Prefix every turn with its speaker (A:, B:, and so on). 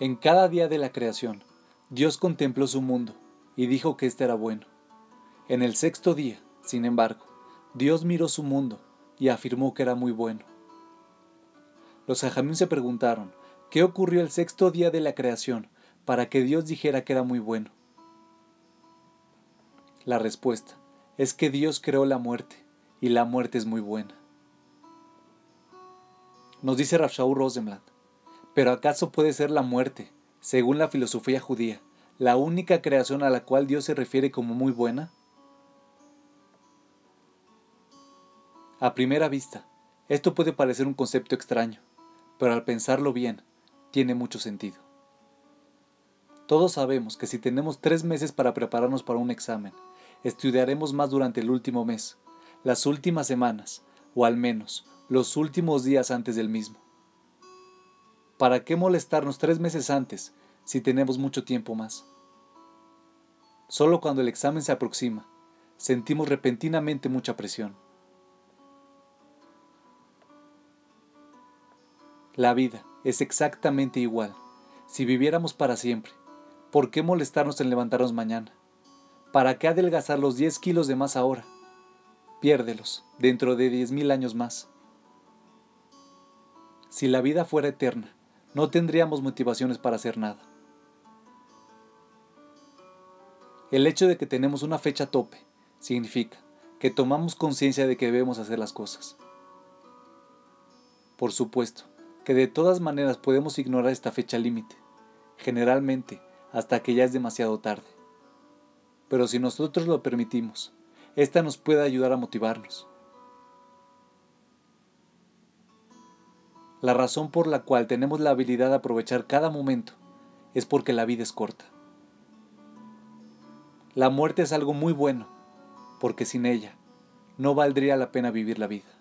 A: En cada día de la creación, Dios contempló su mundo y dijo que éste era bueno. En el sexto día, sin embargo, Dios miró su mundo y afirmó que era muy bueno. Los jajamín se preguntaron, ¿qué ocurrió el sexto día de la creación para que Dios dijera que era muy bueno? La respuesta es que Dios creó la muerte y la muerte es muy buena. Nos dice Rafshaw Rosenblatt, pero ¿acaso puede ser la muerte, según la filosofía judía, la única creación a la cual Dios se refiere como muy buena? A primera vista, esto puede parecer un concepto extraño, pero al pensarlo bien, tiene mucho sentido. Todos sabemos que si tenemos tres meses para prepararnos para un examen, estudiaremos más durante el último mes, las últimas semanas, o al menos los últimos días antes del mismo. ¿Para qué molestarnos tres meses antes si tenemos mucho tiempo más? Solo cuando el examen se aproxima, sentimos repentinamente mucha presión. La vida es exactamente igual. Si viviéramos para siempre, ¿por qué molestarnos en levantarnos mañana? ¿Para qué adelgazar los 10 kilos de más ahora? Piérdelos dentro de 10.000 años más. Si la vida fuera eterna, no tendríamos motivaciones para hacer nada. El hecho de que tenemos una fecha tope significa que tomamos conciencia de que debemos hacer las cosas. Por supuesto, que de todas maneras podemos ignorar esta fecha límite, generalmente hasta que ya es demasiado tarde. Pero si nosotros lo permitimos, esta nos puede ayudar a motivarnos. La razón por la cual tenemos la habilidad de aprovechar cada momento es porque la vida es corta. La muerte es algo muy bueno, porque sin ella no valdría la pena vivir la vida.